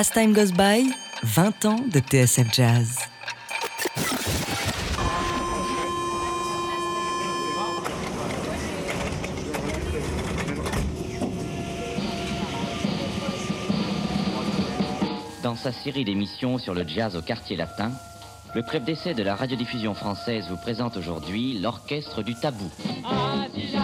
As Time Goes By, 20 ans de TSF Jazz. Dans sa série d'émissions sur le jazz au quartier latin, le crêpe d'essai de la radiodiffusion française vous présente aujourd'hui l'orchestre du tabou. Ah, si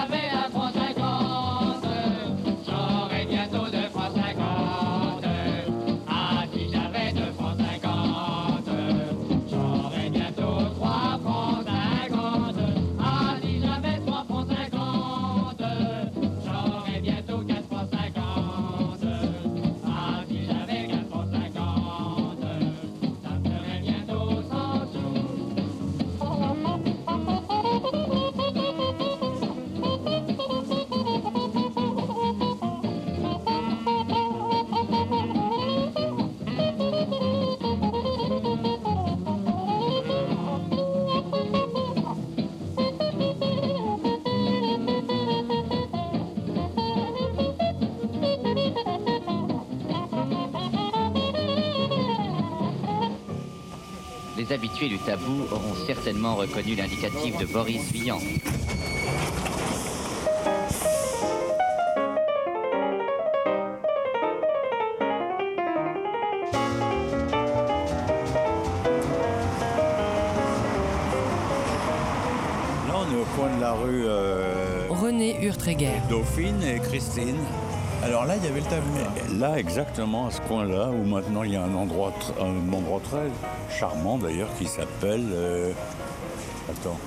Les habitués du tabou auront certainement reconnu l'indicatif de Boris Vian. Là, on est au coin de la rue euh, René Urtreger. Dauphine et Christine. Alors là, il y avait le tabou. là. Exactement, à ce coin-là, où maintenant il y a un endroit, un endroit très charmant d'ailleurs qui s'appelle. euh, Attends.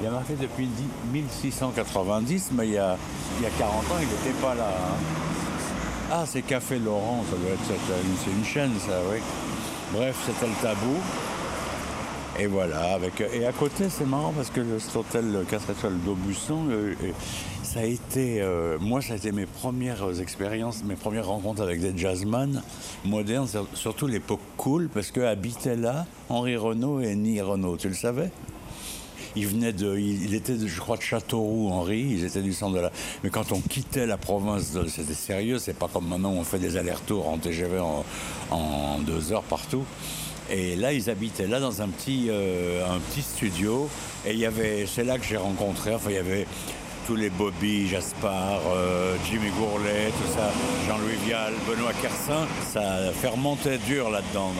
Il a marqué depuis 10 1690, mais il y a, il y a 40 ans, il n'était pas là. hein. Ah, c'est Café Laurent, ça doit être c'est une chaîne, ça, oui. Bref, c'était le tabou. Et voilà, avec, et à côté, c'est marrant parce que cet hôtel 4 étoiles d'Aubusson, euh, ça a été, euh, moi, ça a été mes premières expériences, mes premières rencontres avec des jazzman modernes, sur- surtout l'époque cool, parce que habitaient là Henri Renaud et Ni Renaud, tu le savais? Il venait de, je crois, de Châteauroux, Henri. Ils étaient du centre de la. Mais quand on quittait la province, c'était sérieux. C'est pas comme maintenant où on fait des allers-retours en TGV en, en deux heures partout. Et là, ils habitaient là dans un petit, euh, un petit studio. Et il y avait, c'est là que j'ai rencontré. Enfin, il y avait tous les Bobby, Jaspar, euh, Jimmy Gourlet, tout ça, Jean-Louis Vial, Benoît Kersin. Ça fermentait dur là-dedans.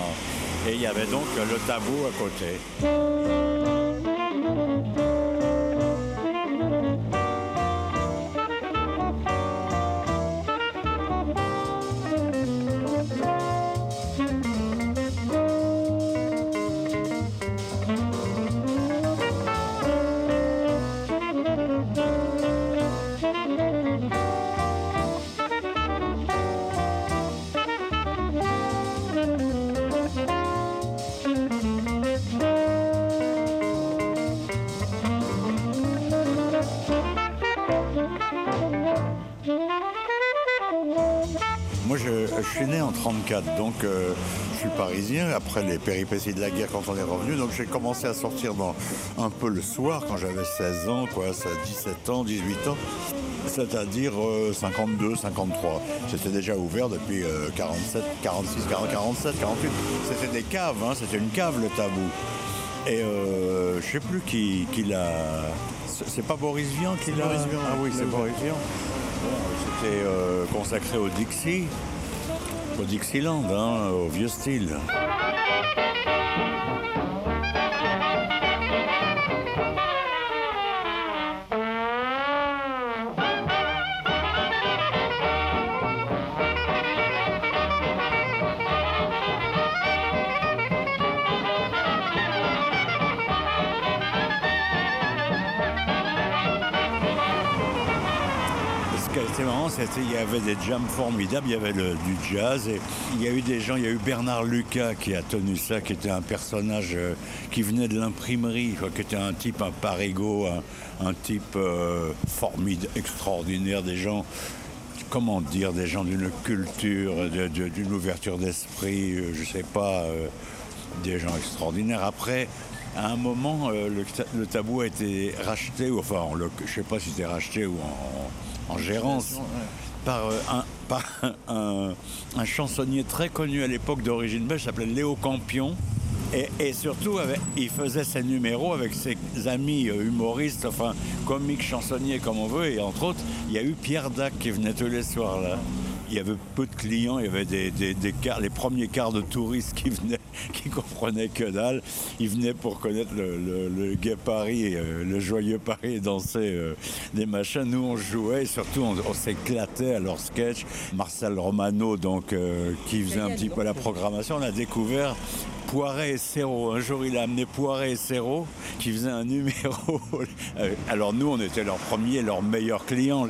Et il y avait donc le tabou à côté. Euh, je suis parisien. Après les péripéties de la guerre, quand on est revenu, donc j'ai commencé à sortir dans, un peu le soir, quand j'avais 16 ans, quoi, ça, 17 ans, 18 ans, c'est-à-dire euh, 52, 53. C'était déjà ouvert depuis euh, 47, 46, 40, 47, 48. C'était des caves, hein, c'était une cave le tabou. Et euh, je sais plus qui, qui l'a. C'est pas Boris Vian qui l'a. Boris Vian, Ah oui, c'est Boris Vian. C'était euh, consacré au Dixie, au Dixieland, hein, au vieux style. Qu'il y avait des jams formidables, il y avait le- du jazz et il y a eu des gens, il y a eu Bernard Lucas qui a tenu ça, qui était un personnage euh, qui venait de l'imprimerie, qui était un type, un parigot, un, un type euh, formidable, extraordinaire, des gens, comment dire, des gens d'une culture, d'une ouverture d'esprit, euh, je sais pas, euh, des gens extraordinaires. Après, à un moment, le, ta- le tabou a été racheté, enfin, je sais pas si c'était racheté ou en, en gérance, par euh, un, par un, un chansonnier très connu à l'époque d'origine belge, s'appelait Léo Campion. Et, et surtout, avec- il faisait ses numéros avec ses amis euh, humoristes, enfin comiques, chansonniers, comme on veut. Et entre autres, il y a eu Pierre Dac qui venait tous les soirs là. Il y avait peu de clients, il y avait des, des- des cars- les premiers quarts de touristes qui venaient, qui comprenaient que dalle. Ils venaient pour connaître le, le- le gai Paris, euh, le joyeux Paris et danser euh, des machins. Nous, on jouait et surtout, on, on s'éclatait à leur sketch. Marcel Romano, donc, euh, qui faisait un petit peu la programmation, on a découvert Poiret et Serrault. Un jour, il a amené Poiret et Serrault qui faisaient un numéro. Alors nous, on était leurs premiers, leurs meilleurs clients.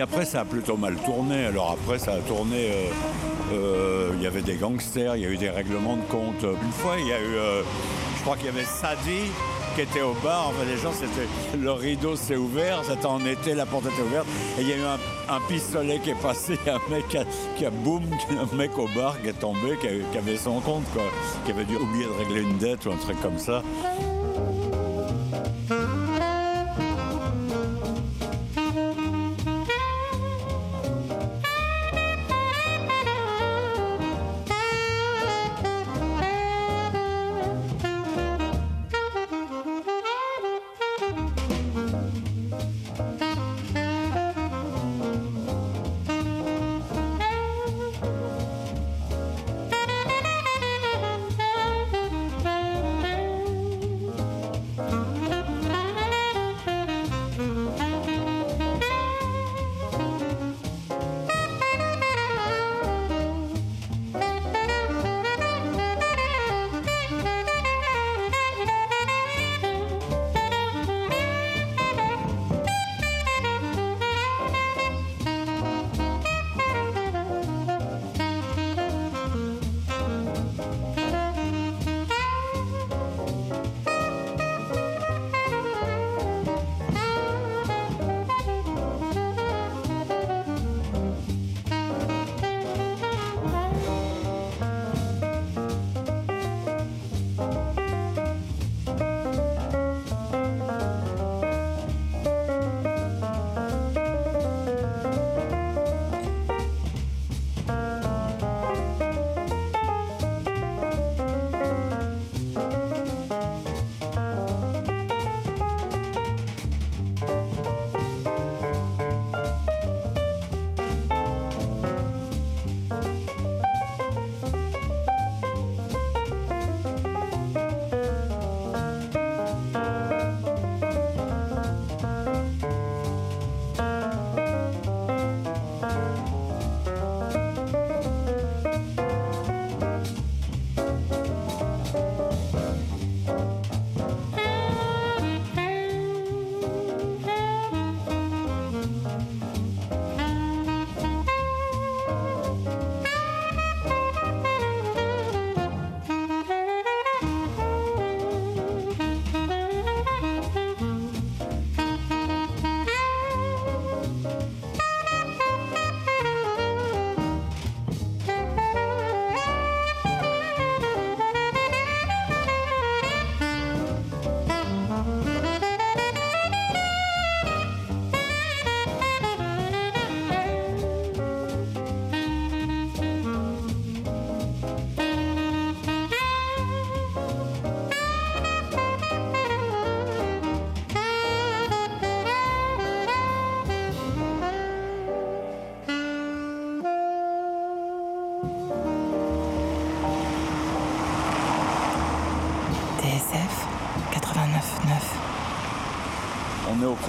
Puis après, ça a plutôt mal tourné. Alors après, ça a tourné. euh, euh, Il y avait des gangsters, il y a eu des règlements de compte. Une fois, il y a eu. euh, je crois qu'il y avait Sadi qui était au bar. Enfin, les gens, c'était. Le rideau s'est ouvert, c'était en été, la porte était ouverte. Et il y a eu un, pistolet qui est passé. Un mec qui a, boum, un mec au bar qui est tombé, qui, avait son compte. Qui avait dû oublier de régler une dette ou un truc comme ça.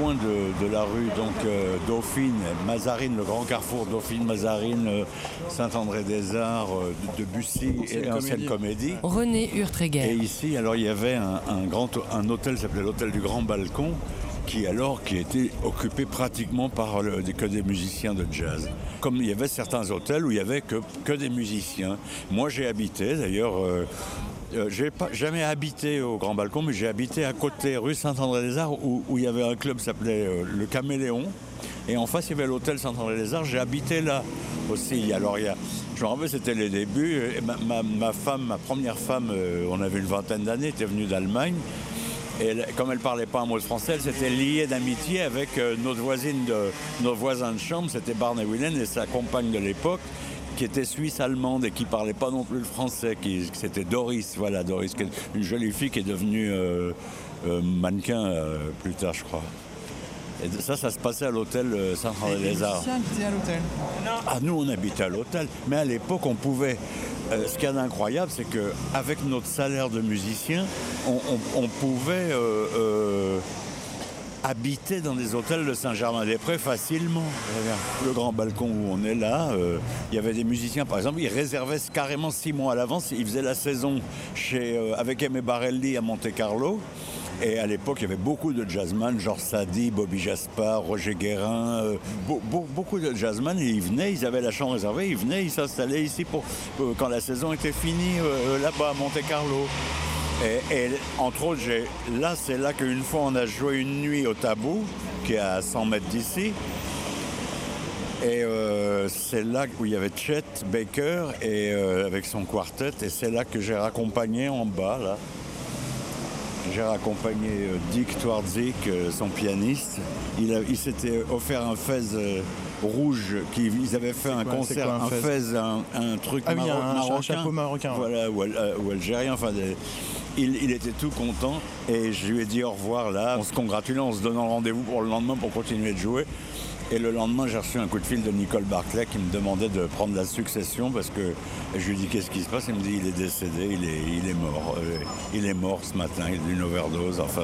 Coin de, de la rue donc euh, Dauphine, Mazarine, le grand carrefour Dauphine, Mazarine, euh, Saint-André-des-Arts, euh, de Bussy et Ancienne Comédie. René Et Urtreger. ici, alors il y avait un, un grand un hôtel qui s'appelait l'hôtel du Grand Balcon, qui alors qui était occupé pratiquement par le- que des musiciens de jazz. Comme il y avait certains hôtels où il y avait que, que des musiciens. Moi j'ai habité d'ailleurs. Euh, j'ai pas jamais habité au Grand Balcon, mais j'ai habité à côté, rue Saint-André-des-Arts, où, il y avait un club qui s'appelait euh, le Caméléon. Et en face, il y avait l'hôtel Saint-André-des-Arts. J'ai habité là aussi. Alors, il y a, je me rappelle, c'était les débuts. Ma, femme, ma première femme, euh, on avait une vingtaine d'années, était venue d'Allemagne. Et comme elle parlait pas un mot de français, elle s'était liée d'amitié avec euh, notre voisine de, nos voisins de chambre, c'était Barney Willen et sa compagne de l'époque, qui était suisse-allemande et qui parlait pas non plus le français, qui, c'était Doris, voilà, Doris, une jolie fille qui est devenue euh, euh, mannequin euh, plus tard, je crois. Et ça, ça se passait à l'hôtel Saint-André Les des Arts. musiciens qui étaient à l'hôtel. Ah, nous, on habitait à l'hôtel. Mais à l'époque, on pouvait. ce qu'il y a d'incroyable, c'est qu'avec notre salaire de musicien, on, on- on pouvait habiter dans des hôtels de Saint-Germain-des-Prés facilement. Regarde, Le grand balcon où on est là, euh, il y avait des musiciens, par exemple, ils réservaient carrément six mois à l'avance. Ils faisaient la saison chez, euh, avec Aimé Barelli à Monte-Carlo. Et à l'époque, il y avait beaucoup de jazzman, genre Sadi, Bobby Jaspar, Roger Guérin, euh, beau- beau- beaucoup de jazzman. Ils venaient, ils avaient la chambre réservée, ils venaient, ils s'installaient ici pour, quand la saison était finie, là-bas à Monte-Carlo. Et, et entre autres, j'ai- là, c'est là qu'une fois, on a joué une nuit au Tabou, qui est à 100 mètres d'ici. Et euh, c'est là où il y avait Chet Baker et, euh, avec son quartet. Et c'est là que j'ai raccompagné en bas, là. J'ai raccompagné euh, Dick Twardzik, son pianiste. Il, s'était offert un fez rouge. Qui, ils avaient fait un quoi, concert, quoi, un un fez un, un truc Ah oui, un- marocain. chapeau marocain. Voilà, ou, al- ou algérien. Enfin, des- il, était tout content. Et je lui ai dit au revoir là. On se congratulait en se donnant rendez-vous pour le lendemain pour continuer de jouer. Et le lendemain, j'ai reçu un coup de fil de Nicole Barclay qui me demandait de prendre la succession parce que je lui ai dit qu'est-ce qui se passe? Il me dit il est décédé, il est, il est mort. Euh, il est mort ce matin, il a une overdose. Enfin,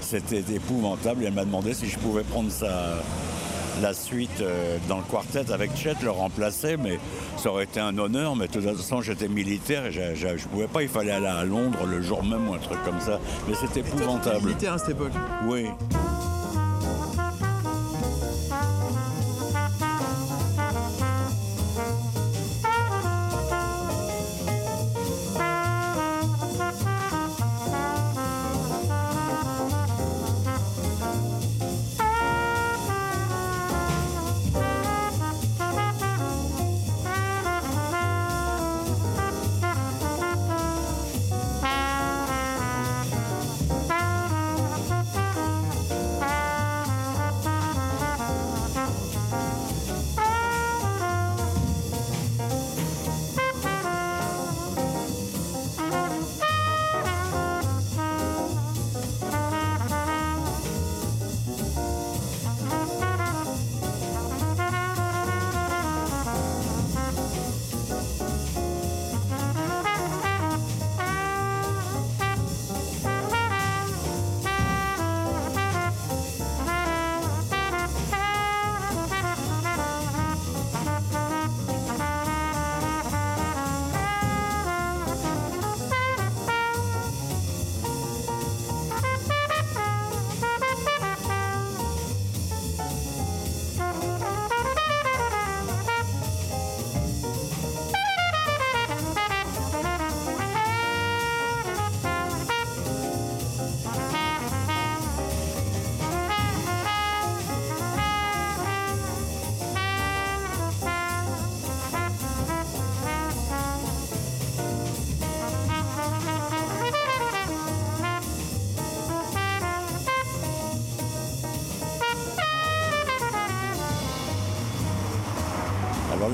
c'était épouvantable. Et elle m'a demandé si je pouvais prendre sa, la suite euh, dans le quartet avec Chet, le remplacer. Mais ça aurait été un honneur. Mais de toute façon, j'étais militaire et je ne pouvais pas. Il fallait aller à Londres le jour même ou un truc comme ça. Mais c'était épouvantable. militaire à cette époque. Oui.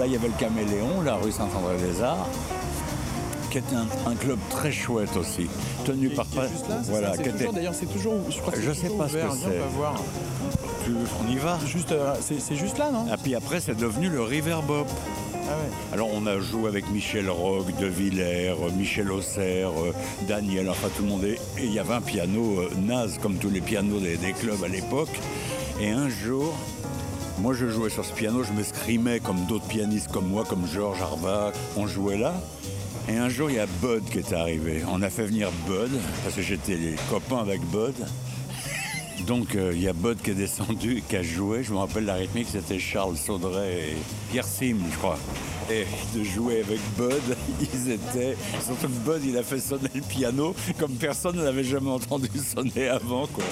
Là, il y avait le Caméléon, la rue Saint-André-des-Arts, qui était un, un club très chouette aussi, tenu par... Qui est juste là, c'est voilà, qui était... D'ailleurs, c'est toujours. Je crois que Je c'est sais pas ce que c'est. on va voir. Tu- On y va Juste, euh, c'est juste là, non? Et puis après, c'est devenu le Riverbop. Ah ouais. Alors on a joué avec Michel Rogue, De Villers, euh, Michel Auxerre, euh, Daniel, enfin tout le monde. est- Et il y avait un piano euh, naze, comme tous les pianos des, des clubs à l'époque. Et un jour, moi je jouais sur ce piano, je m'escrimais comme d'autres pianistes comme moi, comme Georges Harvard. On jouait là. Et un jour, il y a Bud qui est arrivé. On a fait venir Bud, parce que j'étais les copains avec Bud. Donc euh, il y a Bud qui est descendu qui a joué. Je me rappelle la rythmique, c'était Charles Saudret et Pierre Sim, je crois. Et de jouer avec Bud, ils étaient. Surtout Bud, il a fait sonner le piano comme personne ne l'avait jamais entendu sonner avant, quoi.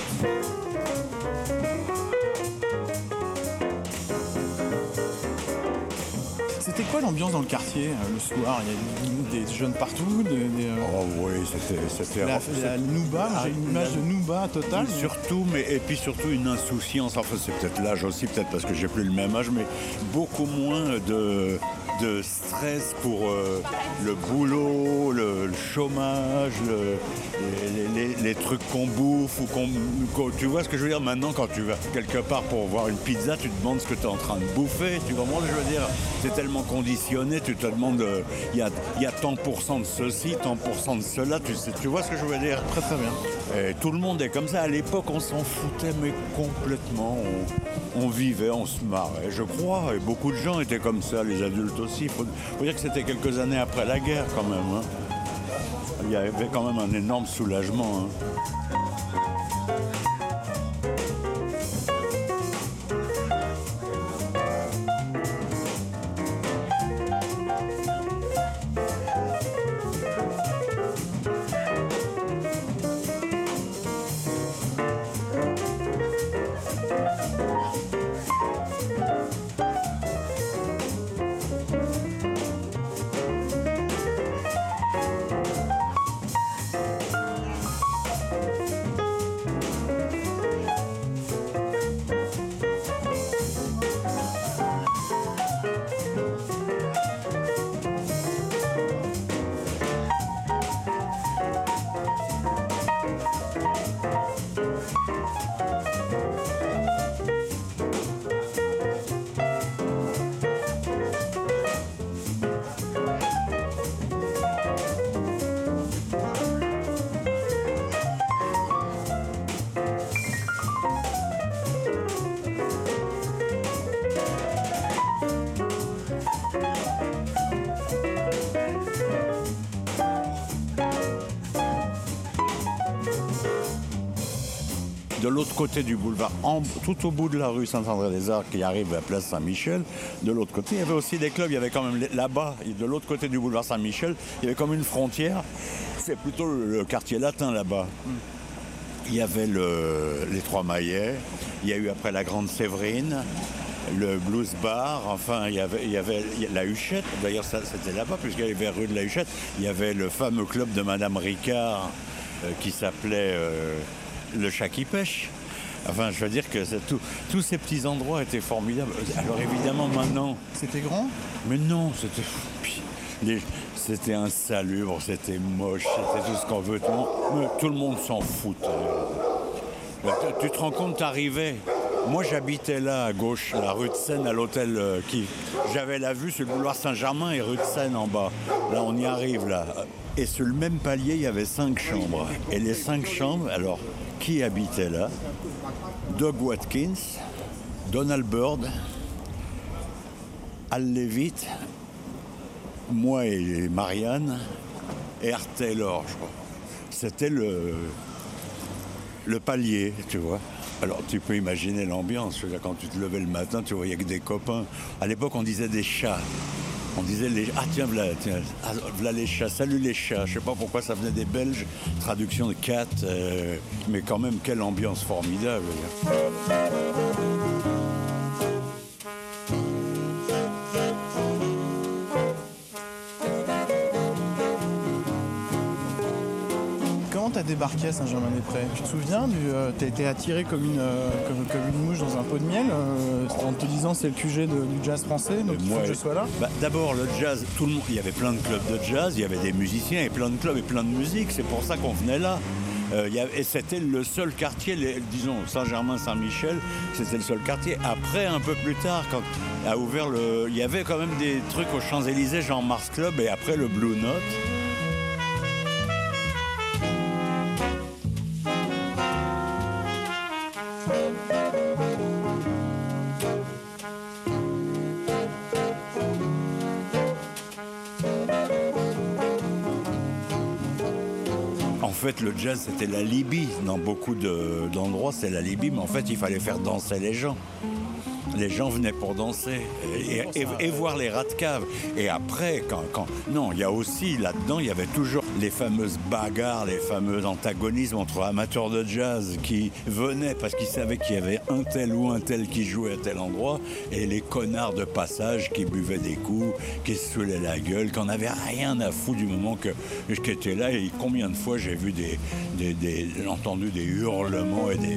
Quoi l'ambiance dans le quartier euh, le soir Il y a des jeunes partout, des, des, euh, Oh oui, c'était... c'était la, la Nouba, j'ai une image de Nouba totale. Surtout, mais et puis surtout une insouciance. Enfin, c'est peut-être l'âge aussi, peut-être parce que j'ai plus le même âge, mais beaucoup moins de, de stress pour euh, le boulot, le, le chômage, le- les, les- les trucs qu'on bouffe ou qu'on, qu'on- Tu vois ce que je veux dire? Maintenant, quand tu vas quelque part pour voir une pizza, tu te demandes ce que tu es en train de bouffer. Tu comprends ce que je veux dire? C'est tellement conditionné, tu te demandes, euh, il y, a, il y a tant pour cent de ceci, tant pour cent de cela. Tu, sais, tu vois ce que je veux dire? Très très bien. et tout le monde est comme ça. À l'époque, on s'en foutait, mais complètement. On, on vivait, on se marrait, je crois. Et beaucoup de gens étaient comme ça, les adultes aussi. Il faut, faut dire que c'était quelques années après la guerre, quand même. hein. Il y avait quand même un énorme soulagement. hein. De l'autre côté du boulevard, tout au bout de la rue Saint-André-des-Arts qui arrive à la place Saint-Michel, de l'autre côté, il y avait aussi des clubs. Il y avait quand même là-bas, de l'autre côté du boulevard Saint-Michel, il y avait comme une frontière. C'est plutôt le, quartier latin là-bas. Il y avait le- les Trois Maillets, il y a eu après la Grande Séverine, le Blues Bar, enfin il y avait, la Huchette, d'ailleurs c'était là-bas puisqu'il y avait rue de la Huchette, il y avait le fameux club de Madame Ricard euh, qui s'appelait euh, le Chat qui pêche. Enfin je veux dire que tout- tous ces petits endroits étaient formidables. Alors évidemment maintenant, C'était grand? Mais non, c'était. C'était insalubre, c'était moche, c'était tout ce qu'on veut. Tout le monde, mais tout le monde s'en foutait. Bah, tu- Tu te rends compte, t'arrivais. Moi, j'habitais là, à gauche, la rue de Seine, à l'hôtel euh, qui. J'avais la vue sur le boulevard Saint-Germain et rue de Seine en bas. Là, on y arrive, là. Et sur le même palier, il y avait cinq chambres. Et les cinq chambres, alors, qui habitait là? Doug Watkins, Donald Byrd, Al Levitt, moi et Marianne, et Art Taylor, je crois. C'était le, le palier, tu vois. Alors tu peux imaginer l'ambiance. Quand tu te levais le matin, tu voyais que des copains. À l'époque, on disait des chats. On disait les ah tiens voilà, tiens ah, les chats salut les chats. Je sais pas pourquoi ça venait des Belges. Traduction de cat euh, mais quand même quelle ambiance formidable débarqué à Saint-Germain-des-Prés Tu te souviens du, euh, T'as été attiré comme une, euh, comme, comme une mouche dans un pot de miel euh, en te disant c'est le QG de- du jazz français, donc il faut Moi, que je sois là? bah, D'abord, le jazz, tout le monde, il y avait plein de clubs de jazz, il y avait des musiciens et plein de clubs et plein de musique. C'est pour ça qu'on venait là. Euh, y et c'était le seul quartier, les- disons Saint-Germain-Saint-Michel, c'était le seul quartier. Après, un peu plus tard, quand a ouvert le, il y avait quand même des trucs aux Champs-Élysées, genre Mars Club, et après le Blue Note. Jazz, c'était la Libye. Dans beaucoup de- d'endroits, c'est la Libye, mais en fait, il fallait faire danser les gens. Les gens venaient pour danser et, voir les rats de cave. Et après, quand, quand- non, il y a aussi là-dedans, il y avait toujours les fameuses bagarres, les fameux antagonismes entre amateurs de jazz qui venaient parce qu'ils savaient qu'il y avait un tel ou un tel qui jouait à tel endroit, et les connards de passage qui buvaient des coups, qui se saoulaient la gueule, qu'on n'avait rien à foutre du moment que j'étais là. Et combien de fois j'ai vu des, des- des- entendu des hurlements et des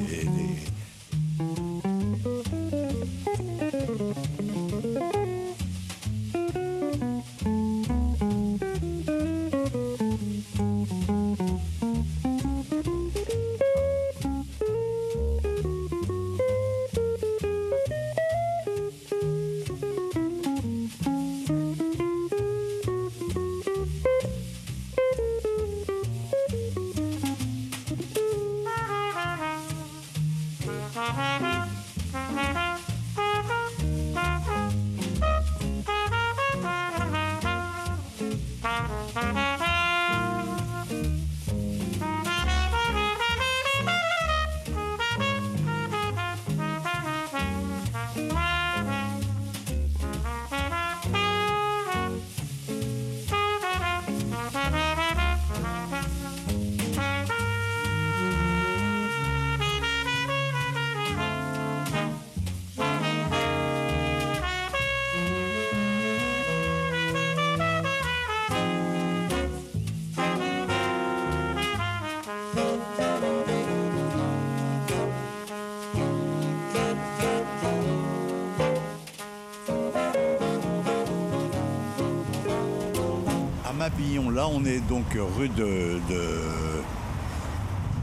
Mabillon, là, on est donc rue de, de,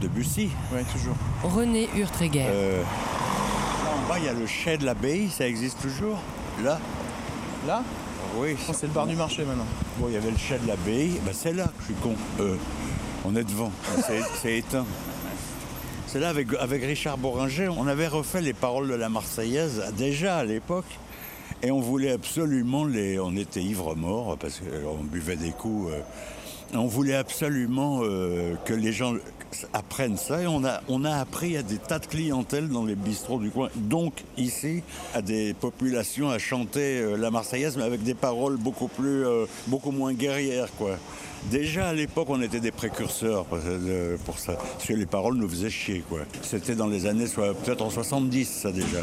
de Bussy. Ouais, toujours. René Urtréguer. Euh, là en bas, il y a le chai de l'abbaye, ça existe toujours Là Là Oui. Que c'est le bar du marché maintenant. Bon, il y avait le chai de l'abbaye, bah, c'est là, je suis con. Euh, on est devant, c'est, c'est éteint. C'est là avec, avec Richard Boringer, on avait refait les paroles de la Marseillaise déjà à l'époque. Et on voulait absolument les. On était ivre mort parce qu'on buvait des coups. euh, on voulait absolument euh, que les gens apprennent ça et on a, on a appris à des tas de clientèles dans les bistrots du coin, donc ici, à des populations à chanter euh, la Marseillaise, mais avec des paroles beaucoup, plus, beaucoup moins guerrières. Quoi. Déjà à l'époque, on était des précurseurs pour, ça, parce que les paroles nous faisaient chier. C'était dans les années, peut-être en 70, ça déjà.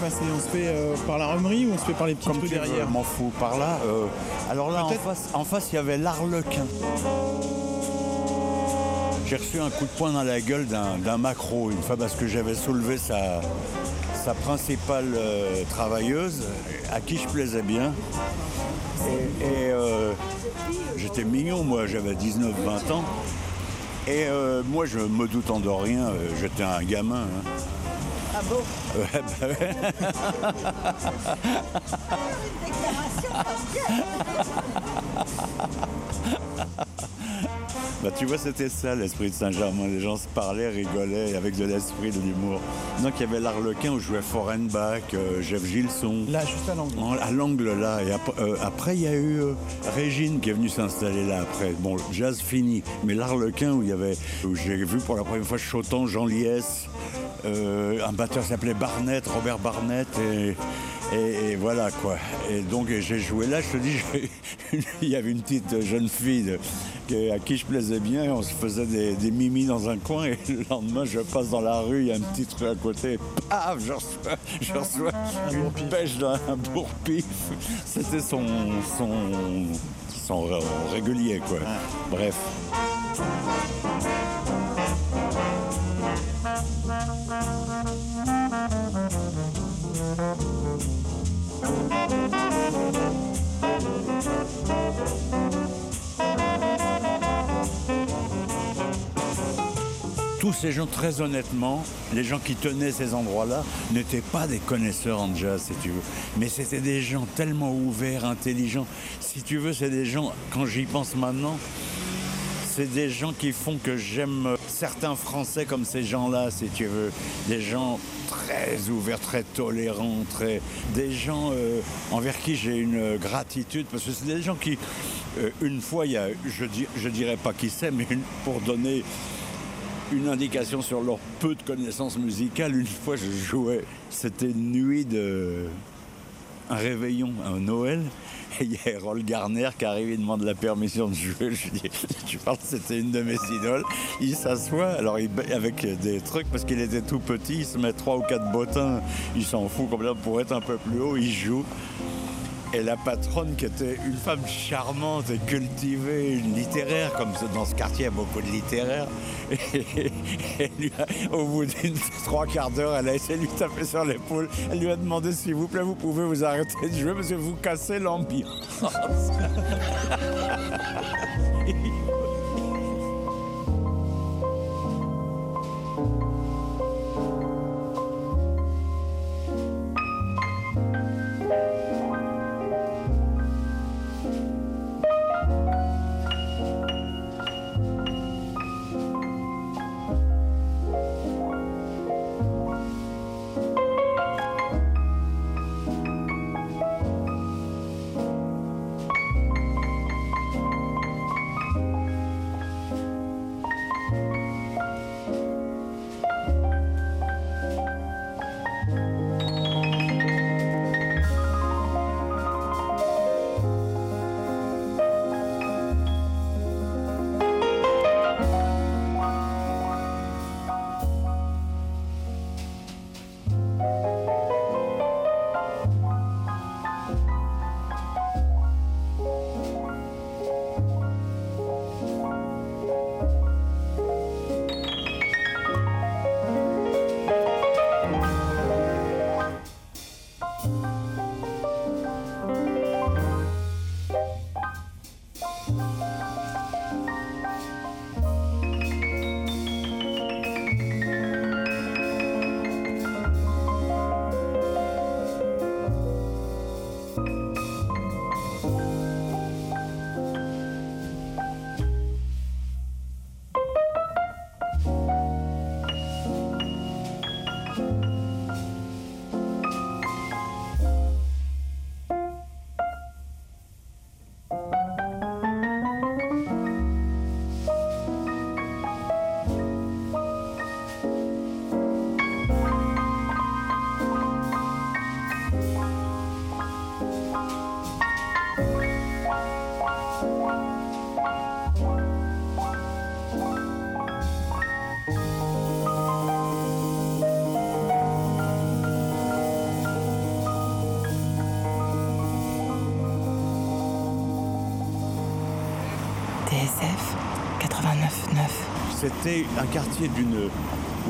Passer On se fait euh, par la remerie ou on se fait par les petites Comme rues tu derrière je m'en fous. Par là, euh, alors là, en Peut-être- face, en face, il y avait l'Arlequin. J'ai reçu un coup de poing dans la gueule d'un d'un macro une fois parce que j'avais soulevé sa, sa principale euh, travailleuse, à qui je plaisais bien. Et, et, euh, j'étais mignon, moi, j'avais 19-20 ans. Et euh, moi, je me doutant de rien, euh, j'étais un gamin. hein. Ah bon Ouais, bah ouais. Bah, tu vois, c'était ça l'esprit de Saint-Germain. Les gens se parlaient, rigolaient avec de l'esprit, de l'humour. Donc il y avait l'Arlequin où jouait Forenbach, euh, Jeff Gilson. Là, juste à l'angle. En- À l'angle là. Et ap- euh, après, il y a eu euh, Régine qui est venue s'installer là après. Bon, jazz fini. Mais l'Arlequin où il y avait, où j'ai vu pour la première fois Chotan, Jean Liès, un batteur s'appelait Barnett, Robert Barnett. Et, et- et voilà quoi. Et donc j'ai joué là, je te dis, il y avait une petite jeune fille de- qui- à qui je plaisais bien, et on se faisait des, des mimis dans un coin et le lendemain je passe dans la rue, il y a un petit truc à côté, paf, je reçois, je reçois une pêche dans un bourre-pif. C'était son, son, son ré- régulier quoi. Bref. Tous ces gens, très honnêtement, les gens qui tenaient ces endroits-là, n'étaient pas des connaisseurs en jazz, si tu veux. Mais c'était des gens tellement ouverts, intelligents. Si tu veux, c'est des gens, quand j'y pense maintenant, c'est des gens qui font que j'aime certains Français comme ces gens-là, si tu veux. Des gens très ouverts, très tolérants, très... des gens euh, envers qui j'ai une gratitude, parce que c'est des gens qui, euh, une fois, il y a, je, je dirais pas qui c'est, mais pour donner une indication sur leur peu de connaissances musicales. Une fois, je jouais, c'était une nuit de. un réveillon, un Noël. Et il y a Errol Garner qui arrive, il demande la permission de jouer. Je lui dis, tu parles, c'était une de mes idoles? Il s'assoit, alors il, avec des trucs, parce qu'il était tout petit, il se met trois ou quatre bottins, il s'en fout complètement pour être un peu plus haut, il joue. Et la patronne, qui était une femme charmante et cultivée, une littéraire, comme dans ce quartier, il y a beaucoup de littéraires. Et, lui a- au bout d'une trois quarts d'heure, elle a essayé de lui taper sur l'épaule. Elle lui a demandé s'il vous plaît, vous pouvez vous arrêter de jouer parce que vous cassez l'ambiance. TSF 89.9. C'était un quartier d'une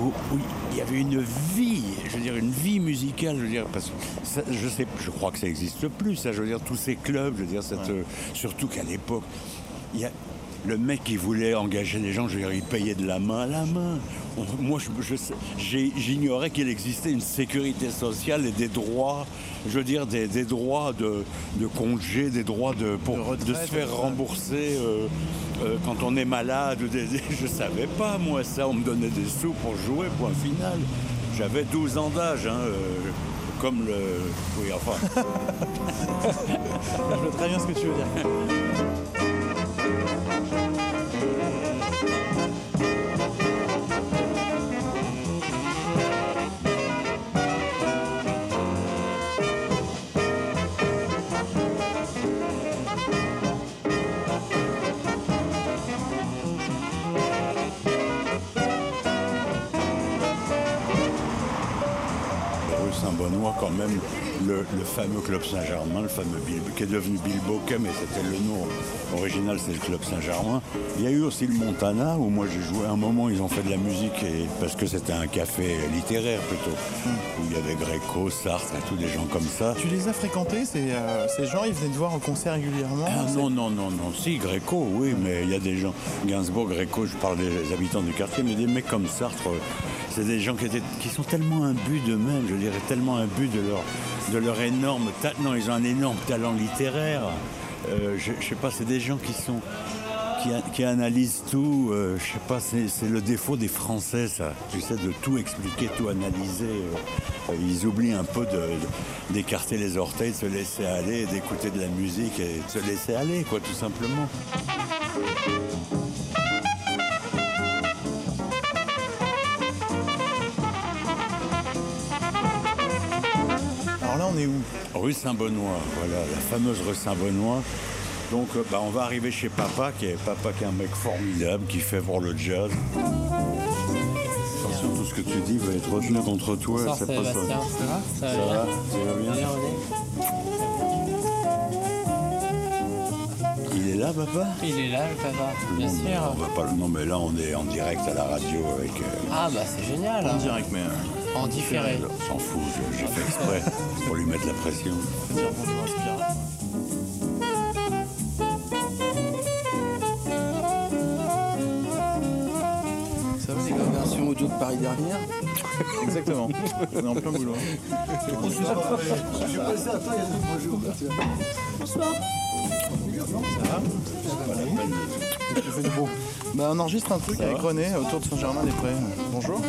où, où il y avait une vie, je veux dire une vie musicale, je veux dire parce que ça, je sais, je crois que ça existe plus, ça, je veux dire tous ces clubs, je veux dire cette, euh, surtout qu'à l'époque, il y a le mec qui voulait engager les gens, je veux dire, il payait de la main à la main. Moi, je- je j'ignorais qu'il existait une sécurité sociale et des droits, je veux dire, des, des droits de, de congé, des droits de, pour, De de, retraite, se faire ouais. rembourser euh, euh, quand on est malade. je savais pas, moi, ça. On me donnait des sous pour jouer, point final. J'avais 12 ans d'âge, hein, euh, comme le... Oui, enfin... Je vois très bien ce que tu veux dire. Quand même, le, le fameux Club Saint-Germain, le fameux Bill, qui est devenu Bilboquet, mais c'était le nom original, c'est le Club Saint-Germain. Il y a eu aussi le Montana, où moi j'ai joué. À un moment, ils ont fait de la musique, et, parce que c'était un café littéraire plutôt, où il y avait Gréco, Sartre et tous des gens comme ça. Tu les as fréquentés, ces, euh, ces gens, ils venaient te voir au concert régulièrement Ah non, non, non, non, si, Gréco, oui, mais il y a des gens, Gainsbourg, Gréco, je parle des habitants du quartier, mais des mecs comme Sartre, c'est des gens qui, sont tellement imbus d'eux-mêmes, je dirais, tellement imbus de leur, de leur énorme talent, non, ils ont un énorme talent littéraire, Euh, je, je sais pas, c'est des gens qui sont, qui, tout, euh, je sais pas, c'est le défaut des Français, ça, tu sais, de tout expliquer, tout analyser, euh, euh, ils oublient un peu d'écarter les orteils, de se laisser aller, d'écouter de la musique et de se laisser aller, quoi, tout simplement. On est où Rue Saint-Benoît, voilà, la fameuse rue Saint-Benoît. Donc euh, bah, on va arriver chez Papa, qui est Papa qui est un mec formidable, qui fait pour le jazz. Attention, tout ce que tu dis va être retenu contre toi. Bonsoir, c'est c'est pas ça. Bastien. Ça va Ça Ça va va bien vas bien Il est là, Papa Il est là, le papa, bien Non, sûr. on va pas... Non, mais là, on est en direct à la radio avec. euh, Ah bah c'est génial, En hein. direct, mais euh, en différé. on s'en fout, je- j'ai fait exprès pour lui mettre la pression. faut dire bonjour à Spira. Ça va les gars Version audio de Paris dernière. Exactement. On est en plein boulot. Bon, bah, on enregistre un truc avec René autour de Saint-Germain-des-Prés. Bonjour.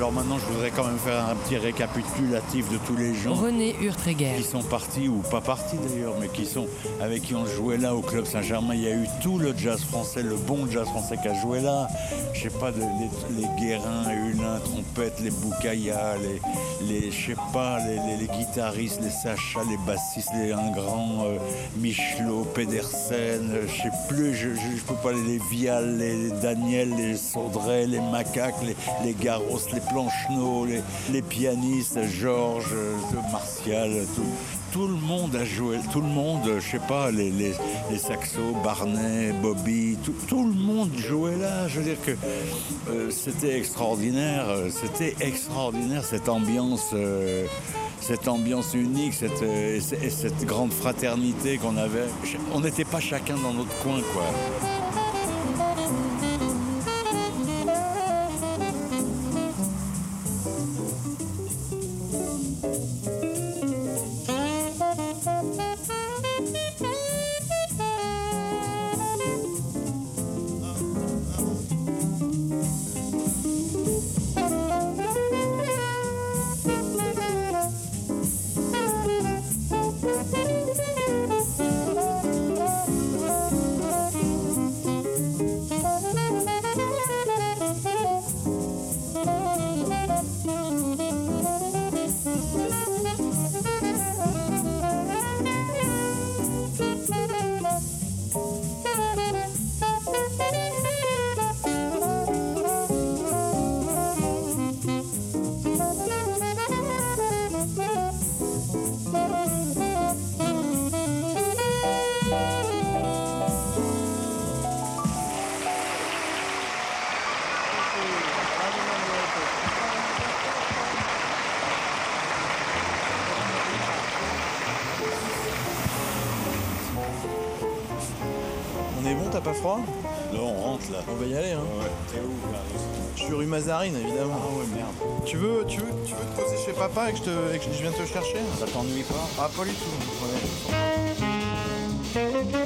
Alors maintenant, je voudrais quand même faire un petit récapitulatif de tous les gens René Urtréguer. qui sont partis, ou pas partis d'ailleurs, mais qui sont avec qui on jouait là au Club Saint-Germain. Il y a eu tout le jazz français, le bon jazz français qui a joué là. Je sais pas, les, les Guérins, Hulin, trompette, les Boukaya, les, les je sais pas, les, guitaristes, les Sacha, les bassistes, les Ingrand, euh, Michelot, Pedersen, euh, je sais plus, je, je, je peux pas les, Vial, les, Daniel, les Saudray, les Macaques, les, Garros, les Plancheneau, les, les pianistes, Georges, euh, Martial, tout, tout le monde a joué, tout le monde, je sais pas, les, saxos, Barnet, Bobby, tout, le monde jouait là. Je veux dire que euh, c'était extraordinaire, euh, c'était extraordinaire cette ambiance. euh, cette ambiance unique, et cette grande fraternité qu'on avait. On n'était pas chacun dans notre coin, quoi. Froid Là, on rentre là. On va y aller, hein. Ouais, t'es où là Je suis rue Mazarine, évidemment. Ah ouais, merde. Tu veux, tu veux, tu veux te poser chez papa et que je, te, et que je vienne te chercher? Ça t'ennuie pas? Ah, pas du tout. Ouais.